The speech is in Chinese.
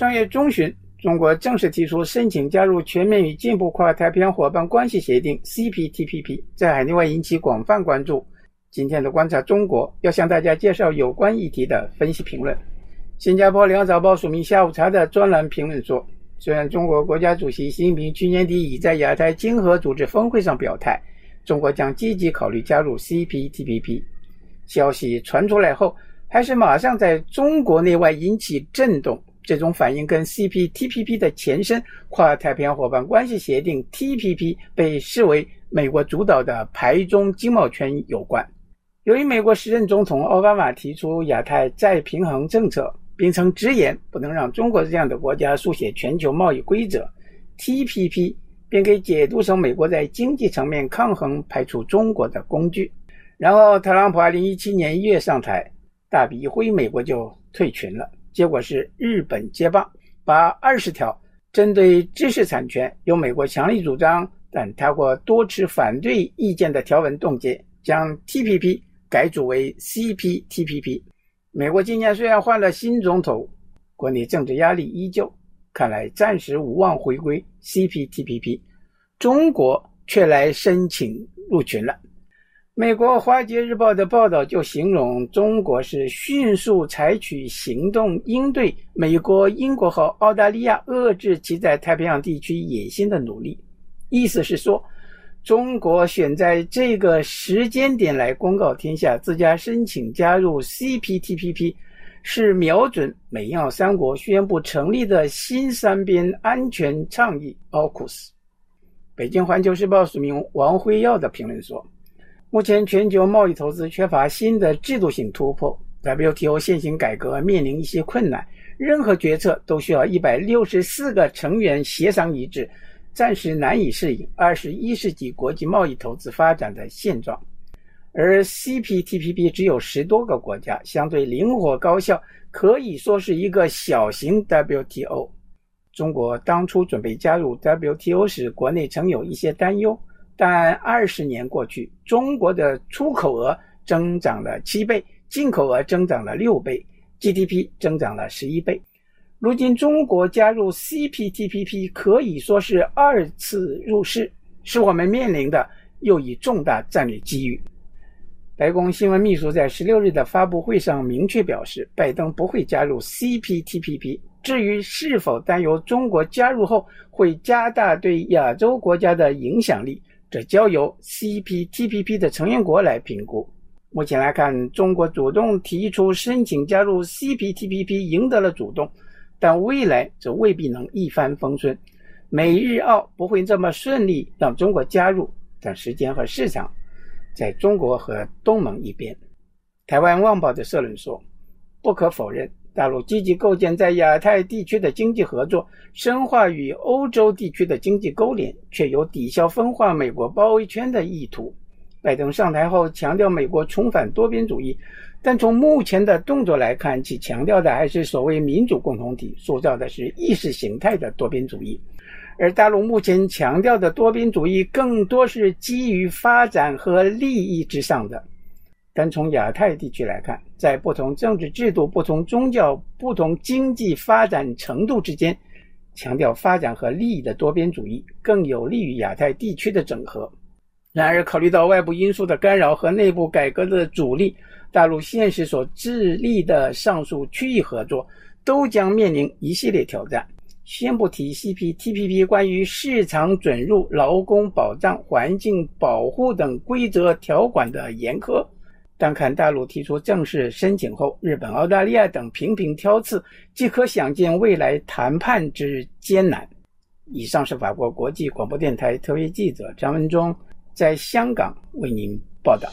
上月中旬，中国正式提出申请加入全面与进步跨太平洋伙伴关系协定 （CPTPP），在海内外引起广泛关注。今天的观察中国要向大家介绍有关议题的分析评论。新加坡《联合早报》署名下午茶的专栏评论说：“虽然中国国家主席习近平去年底已在亚太经合组织峰会上表态，中国将积极考虑加入 CPTPP，消息传出来后，还是马上在中国内外引起震动。这种反应跟 CPTPP 的前身——跨太平洋伙伴关系协定 （TPP） 被视为美国主导的排中经贸圈有关。”由于美国时任总统奥巴马提出亚太再平衡政策，并曾直言不能让中国这样的国家书写全球贸易规则，TPP 便可以解读成美国在经济层面抗衡排除中国的工具。然后，特朗普2017年1月上台，大笔一挥，美国就退群了。结果是日本接棒，把二十条针对知识产权由美国强力主张，但他国多持反对意见的条文冻结，将 TPP。改组为 CPTPP。美国今年虽然换了新总统，国内政治压力依旧，看来暂时无望回归 CPTPP。中国却来申请入群了。美国《华尔街日报》的报道就形容中国是迅速采取行动应对美国、英国和澳大利亚遏制其在太平洋地区野心的努力，意思是说。中国选在这个时间点来公告天下，自家申请加入 CPTPP，是瞄准美澳三国宣布成立的新三边安全倡议 （AUKUS）。北京环球时报署名王辉耀的评论说：“目前全球贸易投资缺乏新的制度性突破，WTO 现行改革面临一些困难，任何决策都需要一百六十四个成员协商一致。”暂时难以适应二十一世纪国际贸易投资发展的现状，而 CPTPP 只有十多个国家，相对灵活高效，可以说是一个小型 WTO。中国当初准备加入 WTO 时，国内曾有一些担忧，但二十年过去，中国的出口额增长了七倍，进口额增长了六倍，GDP 增长了十一倍。如今，中国加入 CPTPP 可以说是二次入市，是我们面临的又一重大战略机遇。白宫新闻秘书在十六日的发布会上明确表示，拜登不会加入 CPTPP。至于是否担忧中国加入后会加大对亚洲国家的影响力，这交由 CPTPP 的成员国来评估。目前来看，中国主动提出申请加入 CPTPP，赢得了主动。但未来则未必能一帆风顺，美日澳不会这么顺利让中国加入，但时间和市场在中国和东盟一边。台湾旺报的社论说：“不可否认，大陆积极构建在亚太地区的经济合作，深化与欧洲地区的经济勾连，却有抵消分化美国包围圈的意图。”拜登上台后强调美国重返多边主义。但从目前的动作来看，其强调的还是所谓民主共同体，塑造的是意识形态的多边主义。而大陆目前强调的多边主义，更多是基于发展和利益之上的。单从亚太地区来看，在不同政治制度、不同宗教、不同经济发展程度之间，强调发展和利益的多边主义，更有利于亚太地区的整合。然而，考虑到外部因素的干扰和内部改革的阻力，大陆现实所致力的上述区域合作，都将面临一系列挑战。先不提 CPTPP 关于市场准入、劳工保障、环境保护等规则条款的严苛，但看大陆提出正式申请后，日本、澳大利亚等频频挑刺，即可想见未来谈判之艰难。以上是法国国际广播电台特约记者张文忠在香港为您报道。